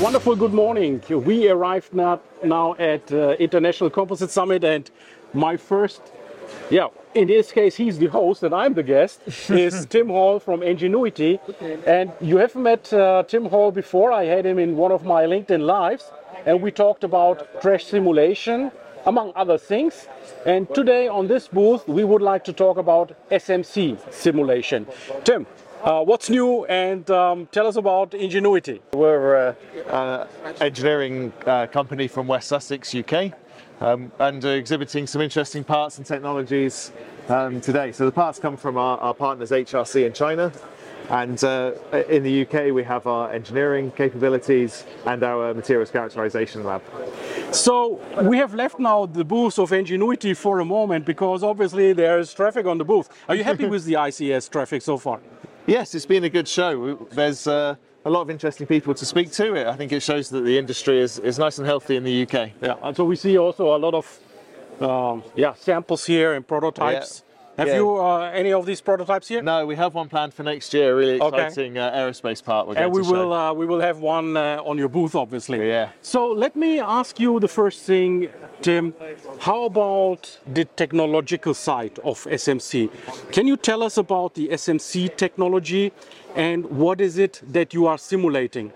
Wonderful. Good morning. We arrived now, now at uh, International Composite Summit, and my first, yeah, in this case, he's the host and I'm the guest, is Tim Hall from Engenuity. And you have met uh, Tim Hall before. I had him in one of my LinkedIn lives, and we talked about crash simulation, among other things. And today on this booth, we would like to talk about SMC simulation. Tim, uh, what's new and um, tell us about Engenuity. We're an uh, engineering uh, company from West Sussex, UK, um, and uh, exhibiting some interesting parts and technologies um, today. So the parts come from our, our partners HRC in China, and uh, in the UK we have our engineering capabilities and our materials characterization lab. So we have left now the booth of Engenuity for a moment because obviously there's traffic on the booth. Are you happy with the ICS traffic so far? Yes, it's been a good show. There's uh, a lot of interesting people to speak to. It I think it shows that the industry is, is nice and healthy in the UK. Yeah, and so we see also a lot of um, yeah samples here and prototypes. Have Yeah. you uh, any of these prototypes here? No, we have one planned for next year. Really Okay. exciting uh, aerospace part. We're going and we to show. will uh, we will have one uh, on your booth, obviously. Yeah. So let me ask you the first thing, Tim. How about the technological side of SMC? Can you tell us about the SMC technology and what is it that you are simulating?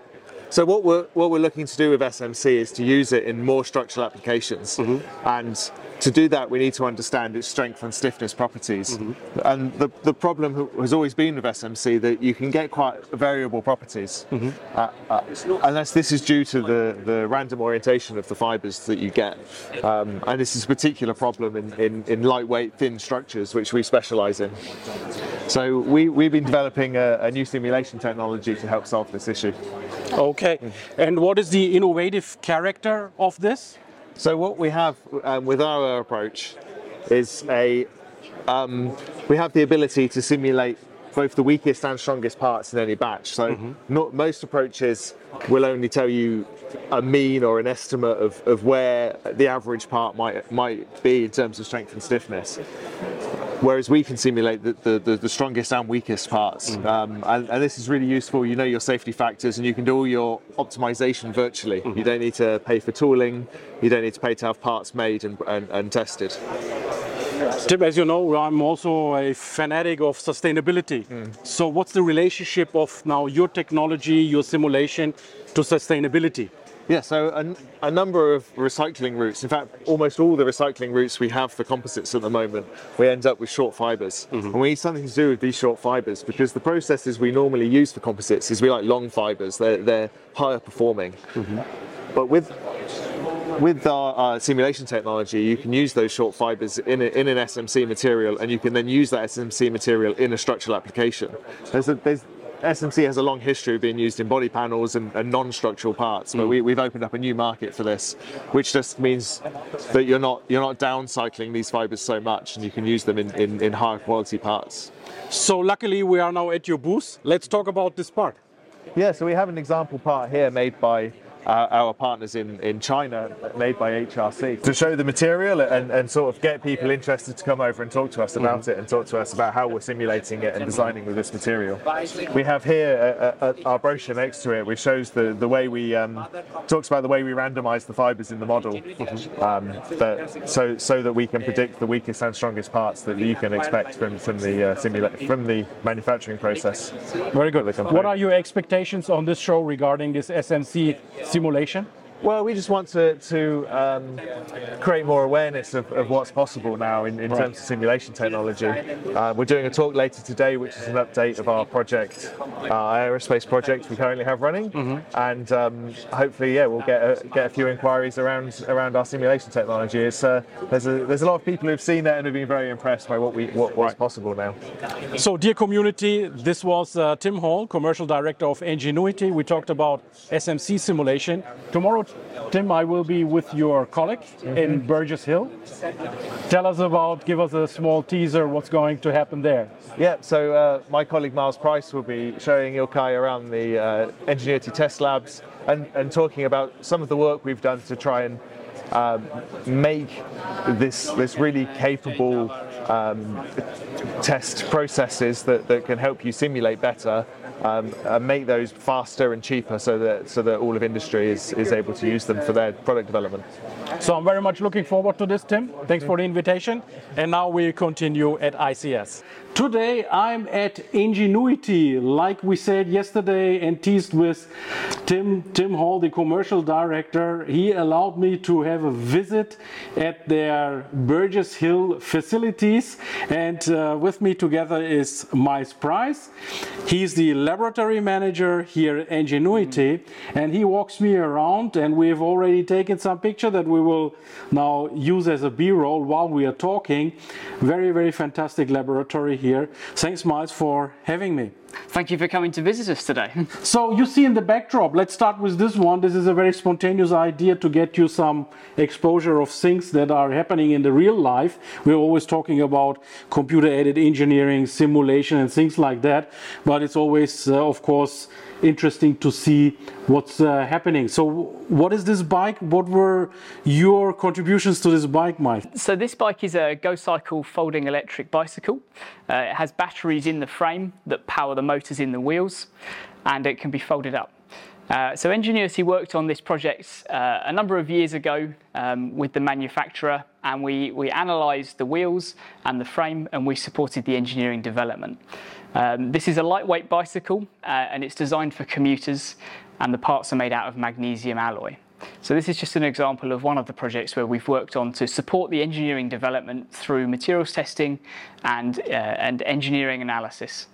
So what we're what we're looking to do with SMC is to use it in more structural applications, Mm-hmm. and to do that we need to understand its strength and stiffness properties. Mm-hmm. And the the problem has always been with SMC that you can get quite variable properties, Mm-hmm. uh, uh, unless this is due to the the random orientation of the fibres that you get. Um, and this is a particular problem in, in, in lightweight thin structures, which we specialise in. So we, we've been developing a, a new simulation technology to help solve this issue. Okay. And what is the innovative character of this? So what we have um, with our approach is a um, we have the ability to simulate both the weakest and strongest parts in any batch. So not most approaches will only tell you a mean or an estimate of, of where the average part might might be in terms of strength and stiffness. Whereas we can simulate the, the, the, the strongest and weakest parts. Mm. Um, and, and this is really useful. You know your safety factors and you can do all your optimization virtually. Mm-hmm. You don't need to pay for tooling, you don't need to pay to have parts made and, and, and tested. Tim, as you know, I'm also a fanatic of sustainability. Mm. So, what's the relationship of now your technology, your simulation, to sustainability? Yeah, so a, a number of recycling routes, in fact, almost all the recycling routes we have for composites at the moment, we end up with short fibres. Mm-hmm. And we need something to do with these short fibres because the processes we normally use for composites is we like long fibres, they're, they're higher performing. Mm-hmm. But with with our, our simulation technology, you can use those short fibers in, a, in an SMC material, and you can then use that SMC material in a structural application. There's a, there's, SMC has a long history of being used in body panels and, and non-structural parts, but hmm. we, we've opened up a new market for this, which just means that you're not you're not downcycling these fibers so much, and you can use them in, in, in higher quality parts. So, luckily, we are now at your booth. Let's talk about this part. Yeah, so we have an example part here made by uh, our partners in, in China, made by HRC, to show the material and, and sort of get people interested to come over and talk to us about it and talk to us about how we're simulating it and designing with this material. We have here uh, uh, our brochure next to it, which shows the, the way we um, talks about the way we randomize the fibers in the model, um, that, so so that we can predict the weakest and strongest parts that you can expect from from the uh, simula- from the manufacturing process. Very good. The. What are your expectations on this show regarding this SMC simulation? Well, we just want to, to um, create more awareness of, of what's possible now in, in terms of simulation technology. Uh, we're doing a talk later today, which is an update of our project, our aerospace project we currently have running, and um, hopefully, yeah, we'll get a, get a few inquiries around around our simulation technology. It's, uh, there's a there's a lot of people who've seen that and have been very impressed by what we what, what's possible now. So, dear community, this was uh, Tim Hall, Commercial Director of Engenuity. We talked about SMC simulation. Tomorrow, Tim, I will be with your colleague in Burgess Hill. Tell us about, give us a small teaser, what's going to happen there. Yeah, so uh, my colleague Miles Price will be showing Ilkay around the uh, Engenuity test labs and, and talking about some of the work we've done to try and um, make this this really capable um, test processes that, that can help you simulate better um, and make those faster and cheaper so that so that all of industry is, is able to use them for their product development. So I'm very much looking forward to this, Tim. Thanks for the invitation. And now we continue at ICS. Today I'm at Engenuity, like we said yesterday and teased with Tim Tim Hall, the commercial director. He allowed me to have a visit at their Burgess Hill facilities, and uh, with me together is Miles Price. He's the laboratory manager here at Engenuity, and he walks me around. And we've already taken some picture that we will now use as a B-roll while we are talking. Very very fantastic laboratory here. Thanks, Miles, for having me. Thank you for coming to visit us today. so, you see in the backdrop, let's start with this one. This is a very spontaneous idea to get you some exposure of things that are happening in the real life. We're always talking about computer aided engineering, simulation, and things like that. But it's always, uh, of course, interesting to see what's uh, happening. So, what is this bike? What were your contributions to this bike, Mike? So, this bike is a Go Cycle folding electric bicycle. Uh, it has batteries in the frame that power the motors in the wheels, and it can be folded up. Uh, so Engenuity worked on this project uh, a number of years ago um, with the manufacturer and we, we analysed the wheels and the frame and we supported the engineering development. Um, this is a lightweight bicycle uh, and it's designed for commuters and the parts are made out of magnesium alloy. So this is just an example of one of the projects where we've worked on to support the engineering development through materials testing and, uh, and engineering analysis.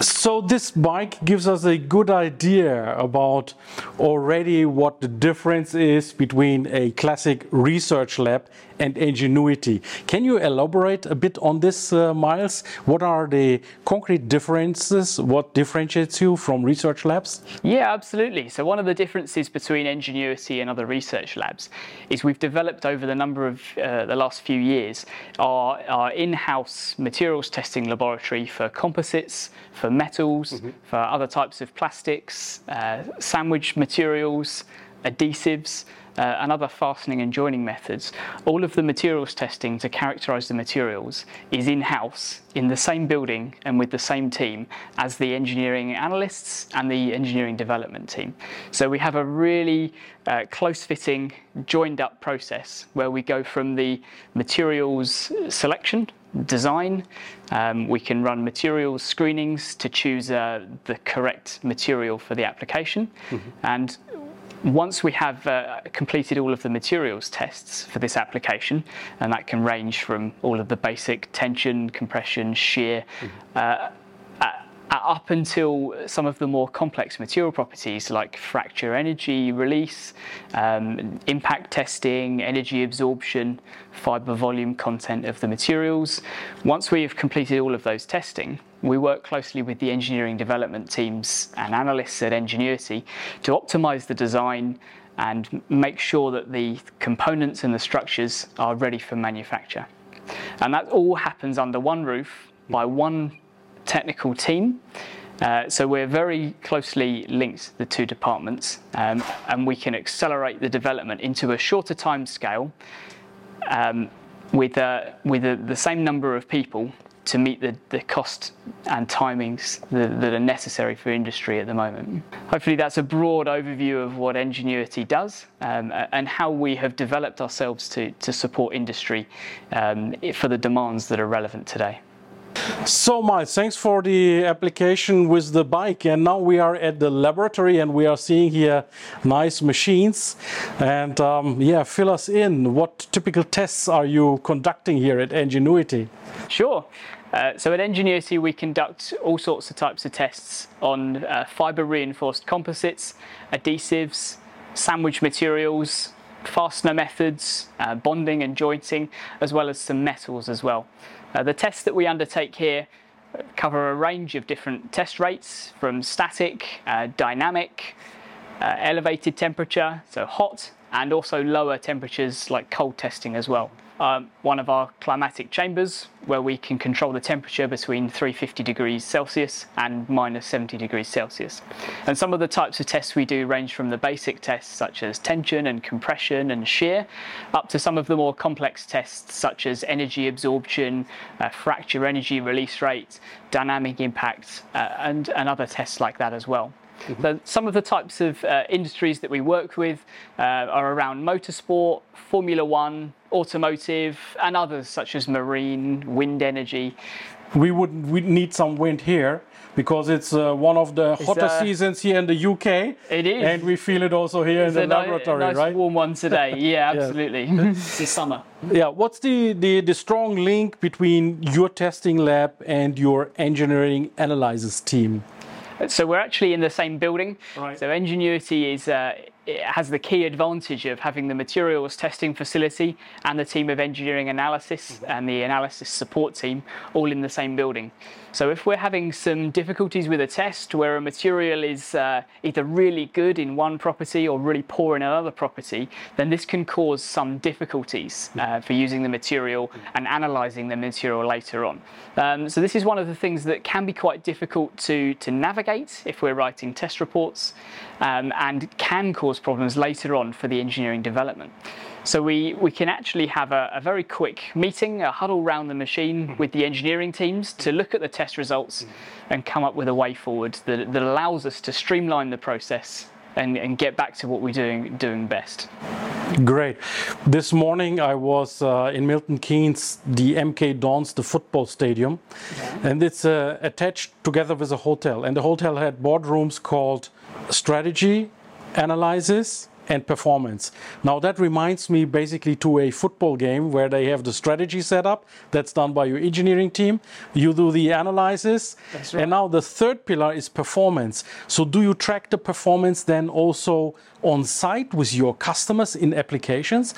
So this bike gives us a good idea about already what the difference is between a classic research lab and Engenuity. Can you elaborate a bit on this, uh, Miles? What are the concrete differences? What differentiates you from research labs? Yeah, absolutely. So one of the differences between Engenuity and other research labs is we've developed over the number of uh, the last few years our, our in-house materials testing laboratory for composites, for metals, mm-hmm. for other types of plastics, uh, sandwich materials, adhesives. Uh, and other fastening and joining methods, all of the materials testing to characterize the materials is in house in the same building and with the same team as the engineering analysts and the engineering development team. So we have a really uh, close fitting, joined up process where we go from the materials selection design. Um, we can run materials screenings to choose uh, the correct material for the application. Mm-hmm. And once we have uh, completed all of the materials tests for this application, and that can range from all of the basic tension, compression, shear, mm-hmm. uh, up until some of the more complex material properties like fracture energy release, um, impact testing, energy absorption, fiber volume content of the materials. Once we have completed all of those testing, we work closely with the engineering development teams and analysts at Engenuity to optimize the design and make sure that the components and the structures are ready for manufacture. And that all happens under one roof by one technical team. Uh, so we're very closely linked, the two departments, um, and we can accelerate the development into a shorter time scale um, with, uh, with uh, the same number of people to meet the, the cost and timings that, that, are necessary for industry at the moment. Hopefully, that's a broad overview of what Engenuity does um, and how we have developed ourselves to, to support industry um, for the demands that are relevant today. So, Miles, thanks for the application with the bike. And now we are at the laboratory and we are seeing here nice machines. And um, yeah, fill us in. What typical tests are you conducting here at Engenuity? Sure. Uh, so at Engenuity, we conduct all sorts of types of tests on uh, fiber reinforced composites, adhesives, sandwich materials, fastener methods, uh, bonding and jointing, as well as some metals as well. Uh, the tests that we undertake here cover a range of different test rates from static, uh, dynamic, uh, elevated temperature, so hot, and also lower temperatures like cold testing as well um, one of our climatic chambers where we can control the temperature between 350 degrees Celsius and minus 70 degrees Celsius. And some of the types of tests we do range from the basic tests such as tension and compression and shear up to some of the more complex tests such as energy absorption, uh, fracture energy release rate, dynamic impact, uh, and, and other tests like that as well. Mm-hmm. some of the types of uh, industries that we work with uh, are around motorsport, Formula One, automotive, and others such as marine, wind energy. We would we need some wind here because it's uh, one of the hotter uh, seasons here in the UK. It is, and we feel it also here it's in the laboratory, nice right? Warm one today. Yeah, absolutely. it's the summer. Yeah. What's the, the the strong link between your testing lab and your engineering analysis team? So we're actually in the same building. Right. So Engenuity is uh, it has the key advantage of having the materials testing facility and the team of engineering analysis mm-hmm. and the analysis support team all in the same building. So if we're having some difficulties with a test where a material is uh, either really good in one property or really poor in another property, then this can cause some difficulties uh, for using the material and analysing the material later on. Um, so this is one of the things that can be quite difficult to, to navigate if we're writing test reports um, and can cause problems later on for the engineering development. So we, we can actually have a, a, very quick meeting, a huddle around the machine mm-hmm. with the engineering teams to look at the test results mm-hmm. and come up with a way forward that, that allows us to streamline the process and, and get back to what we're doing, doing best. Great. This morning I was uh, in Milton Keynes, the MK Dons, the football stadium, yeah. and it's uh, attached together with a hotel. And the hotel had boardrooms called strategy, analysis, and performance. Now that reminds me basically to a football game where they have the strategy set up. That's done by your engineering team. You do the analysis. Right. And now the third pillar is performance. So do you track the performance then also on site with your customers in applications?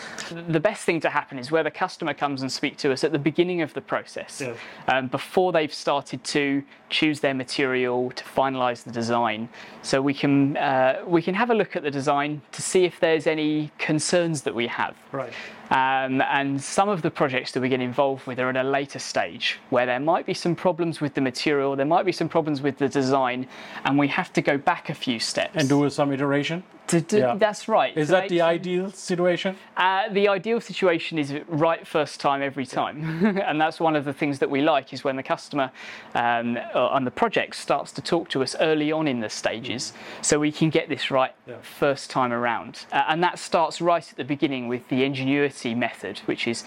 The best thing to happen is where the customer comes and speak to us at the beginning of the process, yeah. um, before they've started to choose their material to finalize the design. So we can uh, we can have a look at the design to see if there's any concerns that we have. Right. Um, and some of the projects that we get involved with are at a later stage where there might be some problems with the material, there might be some problems with the design, and we have to go back a few steps. And do some iteration? To, to, yeah. That's right. Is that the ideal situation? Uh, the ideal situation is right first time every time, and that's one of the things that we like is when the customer um, on the project starts to talk to us early on in the stages, mm. so we can get this right yeah. first time around. Uh, and that starts right at the beginning with the Engenuity method, which is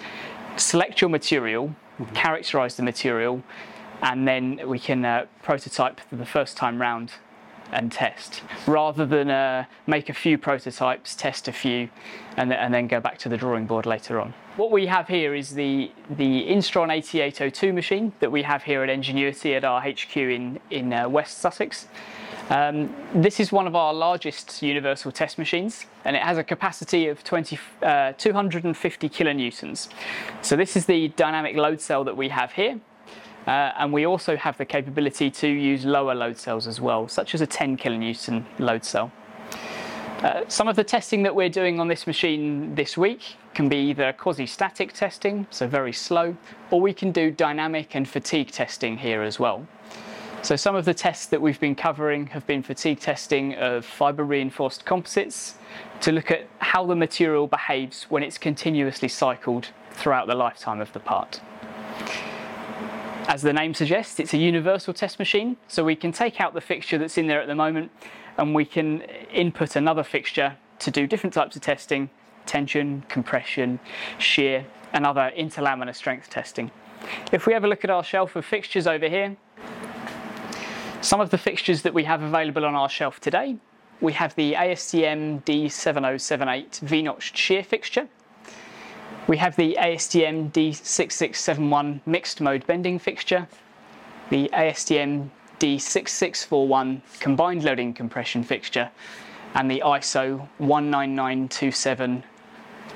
select your material, mm-hmm. characterize the material, and then we can uh, prototype for the first time round and test rather than uh, make a few prototypes, test a few, and, and, then go back to the drawing board later on. What we have here is the, the Instron 8802 machine that we have here at Engenuity at our HQ in, in uh, West Sussex. Um, this is one of our largest universal test machines and it has a capacity of 20, uh, 250 kilonewtons. So this is the dynamic load cell that we have here uh, and we also have the capability to use lower load cells as well, such as a 10 kilonewton load cell. Uh, some of the testing that we're doing on this machine this week can be either quasi-static testing, so very slow, or we can do dynamic and fatigue testing here as well. So some of the tests that we've been covering have been fatigue testing of fibre reinforced composites to look at how the material behaves when it's continuously cycled throughout the lifetime of the part. As the name suggests, it's a universal test machine, so we can take out the fixture that's in there at the moment and we can input another fixture to do different types of testing, tension, compression, shear, and other interlaminar strength testing. If we have a look at our shelf of fixtures over here, some of the fixtures that we have available on our shelf today, we have the ASTM D7078 V-notched shear fixture, we have the ASTM D6671 mixed mode bending fixture, the ASTM D6641 combined loading compression fixture, and the ISO 19927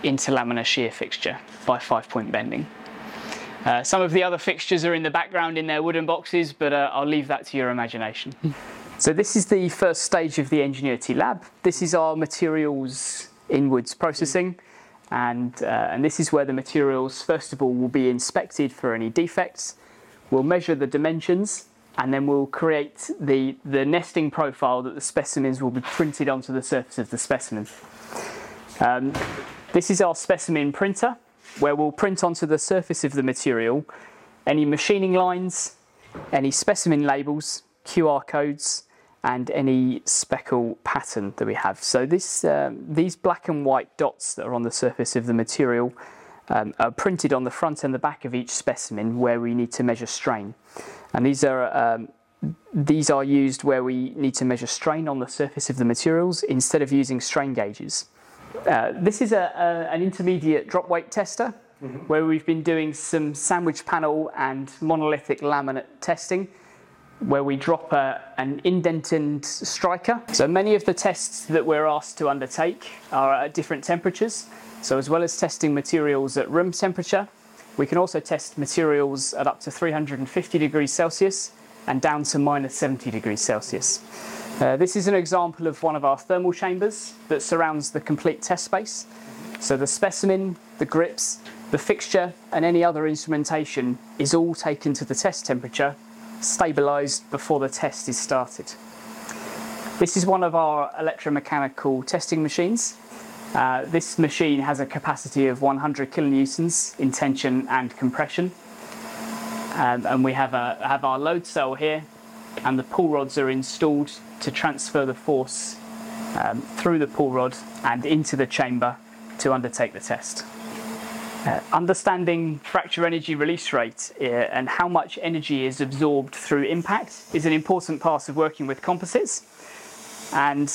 interlaminar shear fixture by five point bending. Uh, some of the other fixtures are in the background in their wooden boxes, but uh, I'll leave that to your imagination. So this is the first stage of the Engenuity lab. This is our materials inwards processing. And, uh, and this is where the materials, first of all, will be inspected for any defects. We'll measure the dimensions and then we'll create the, the nesting profile that the specimens will be printed onto the surface of the specimen. Um, this is our specimen printer where we'll print onto the surface of the material any machining lines, any specimen labels, QR codes, and any speckle pattern that we have. So this, um, these black and white dots that are on the surface of the material um, are printed on the front and the back of each specimen where we need to measure strain. And these are, um, these are used where we need to measure strain on the surface of the materials instead of using strain gauges. Uh, this is a, a, an intermediate drop weight tester mm-hmm. where we've been doing some sandwich panel and monolithic laminate testing where we drop a, an indented striker. So many of the tests that we're asked to undertake are at different temperatures. So as well as testing materials at room temperature, we can also test materials at up to 350 degrees Celsius and down to minus 70 degrees Celsius. Uh, this is an example of one of our thermal chambers that surrounds the complete test space. So the specimen, the grips, the fixture and any other instrumentation is all taken to the test temperature stabilised before the test is started. This is one of our electromechanical testing machines. Uh, this machine has a capacity of 100 kilonewtons in tension and compression. Um, and we have, a, have our load cell here, and the pull rods are installed to transfer the force um, through the pull rod and into the chamber to undertake the test. Uh, understanding fracture energy release rate uh, and how much energy is absorbed through impact is an important part of working with composites. And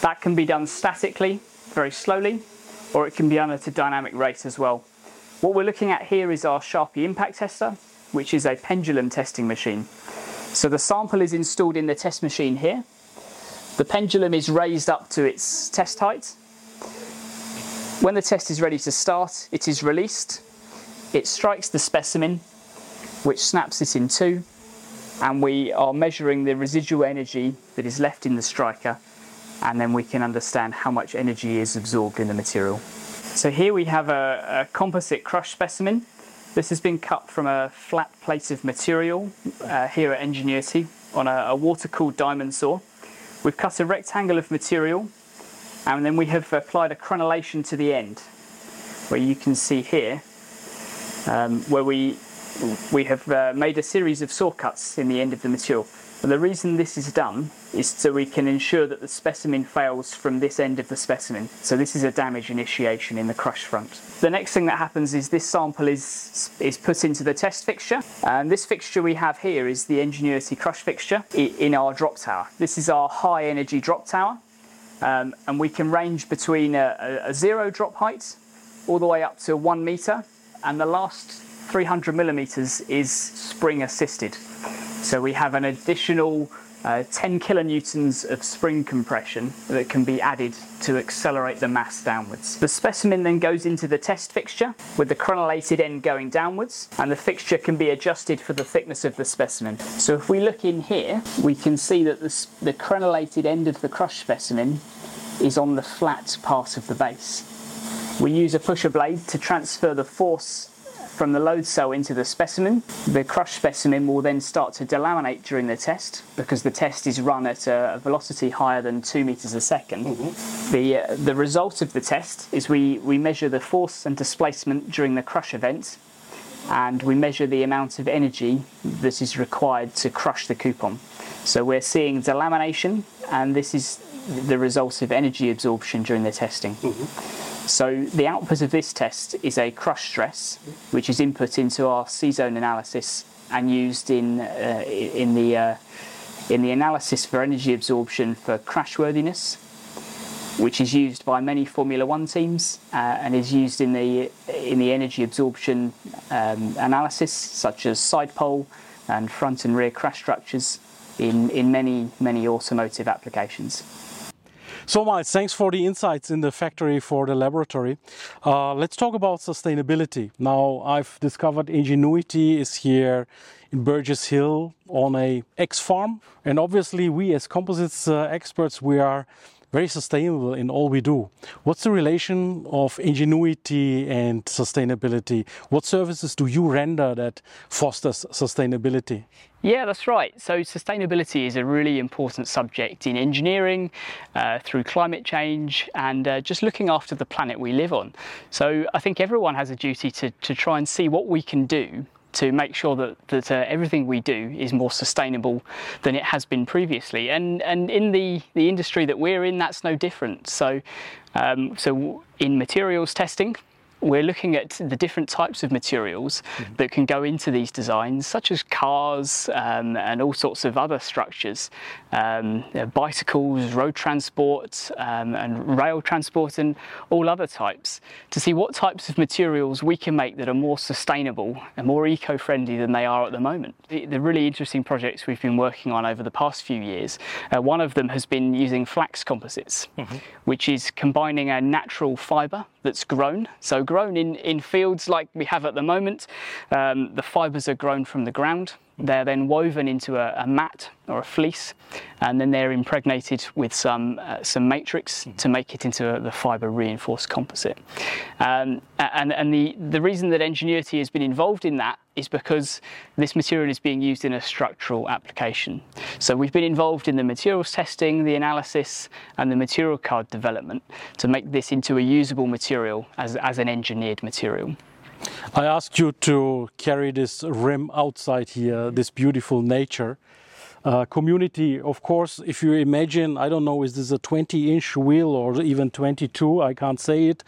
that can be done statically, very slowly, or it can be done at a dynamic rate as well. What we're looking at here is our Charpy impact tester, which is a pendulum testing machine. So the sample is installed in the test machine here. The pendulum is raised up to its test height when the test is ready to start, it is released. It strikes the specimen, which snaps it in two, and we are measuring the residual energy that is left in the striker, and then we can understand how much energy is absorbed in the material. So here we have a, a composite crush specimen. This has been cut from a flat plate of material uh, here at Engenuity on a, a water-cooled diamond saw. We've cut a rectangle of material and then we have applied a crenellation to the end where you can see here um, where we we have uh, made a series of saw cuts in the end of the material. And the reason this is done is so we can ensure that the specimen fails from this end of the specimen. So this is a damage initiation in the crush front. The next thing that happens is this sample is is put into the test fixture. And this fixture we have here is the Engenuity crush fixture in our drop tower. This is our high energy drop tower. Um, and we can range between a, a, zero drop height all the way up to one meter, and the last 300 millimeters is spring assisted. So we have an additional uh, 10 kilonewtons of spring compression that can be added to accelerate the mass downwards. The specimen then goes into the test fixture with the crenellated end going downwards and the fixture can be adjusted for the thickness of the specimen. So if we look in here we can see that the, the crenellated end of the crush specimen is on the flat part of the base. We use a pusher blade to transfer the force from the load cell into the specimen. The crushed specimen will then start to delaminate during the test because the test is run at a velocity higher than 2 meters a 2nd mm-hmm. The, uh, the result of the test is we, we measure the force and displacement during the crush event and we measure the amount of energy that is required to crush the coupon. So we're seeing delamination and this is the result of energy absorption during the testing. Mm-hmm. So the output of this test is a crush stress, which is input into our C-zone analysis and used in uh, in the uh, in the analysis for energy absorption for crashworthiness, which is used by many Formula One teams uh, and is used in the in the energy absorption um, analysis, such as side pole and front and rear crash structures in in many many automotive applications. So, Miles, thanks for the insights in the factory for the laboratory. Uh, let's talk about sustainability. Now, I've discovered Engenuity is here in Burgess Hill on a X farm, and obviously, we as composites uh, experts, we are very sustainable in all we do. What's the relation of Engenuity and sustainability? What services do you render that fosters sustainability? Yeah, that's right. So, sustainability is a really important subject in engineering, uh, through climate change, and uh, just looking after the planet we live on. So, I think everyone has a duty to, to try and see what we can do to make sure that, that uh, everything we do is more sustainable than it has been previously. And, and in the, the industry that we're in, that's no different. So, um, so in materials testing, we're looking at the different types of materials mm-hmm. that can go into these designs, such as cars um, and all sorts of other structures, um, bicycles, road transport, um, and rail transport, and all other types, to see what types of materials we can make that are more sustainable and more eco friendly than they are at the moment. The, the, really interesting projects we've been working on over the past few years, uh, one of them has been using flax composites, mm-hmm. which is combining a natural fibre that's grown. So grown in, in fields like we have at the moment. Um, the fibres are grown from the ground. They're then woven into a, a, mat or a fleece, and then they're impregnated with some uh, some matrix mm-hmm. to make it into a, the fibre reinforced composite. Um, and and the, the reason that Engenuity has been involved in that is because this material is being used in a structural application. So we've been involved in the materials testing, the analysis, and the material card development to make this into a usable material as, as an engineered material. I asked you to carry this rim outside here, this beautiful nature. Uh, community, of course, if you imagine, I don't know, is this a 20 inch wheel or even 22? I can't say it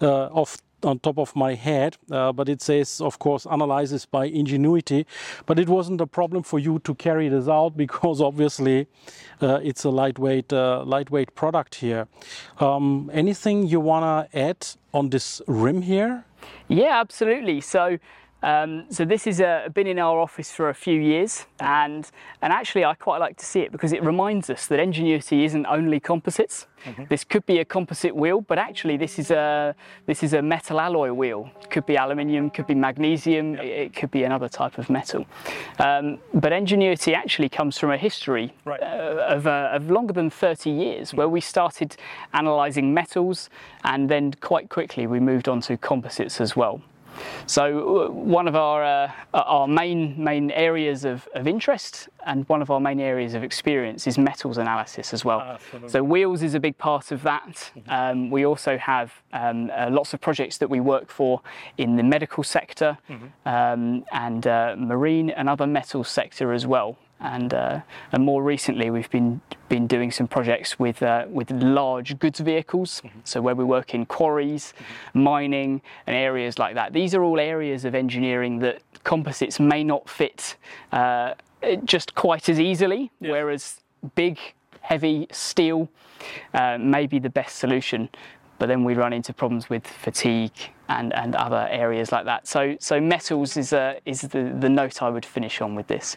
uh, off on top of my head, uh, but it says, of course, analyzes by Engenuity. But it wasn't a problem for you to carry this out because obviously uh, it's a lightweight, uh, lightweight product here. Um, anything you wanna add on this rim here? Yeah, absolutely. So um, so this has uh, been in our office for a few years, and and actually I quite like to see it because it reminds us that Engenuity isn't only composites. Mm-hmm. This could be a composite wheel, but actually this is a this is a metal alloy wheel. Could be aluminium, could be magnesium, it, it could be another type of metal. Um, but Engenuity actually comes from a history right. uh, of, uh, of, longer than 30 years, mm-hmm. where we started analysing metals, and then quite quickly we moved on to composites as well. So uh, one of our uh, our main main areas of, of interest and one of our main areas of experience is metals analysis as well. Ah, so wheels is a big part of that. Mm-hmm. Um, we also have um, uh, lots of projects that we work for in the medical sector mm-hmm. um, and uh, marine and other metals sector as well and uh, and more recently we've been been doing some projects with uh, with large goods vehicles. Mm-hmm. So where we work in quarries, mm-hmm. mining, and areas like that. These are all areas of engineering that composites may not fit uh, just quite as easily. Yeah. Whereas big, heavy steel uh, may be the best solution. But then we run into problems with fatigue and, and other areas like that. So, so metals is, uh, is the, the note I would finish on with this.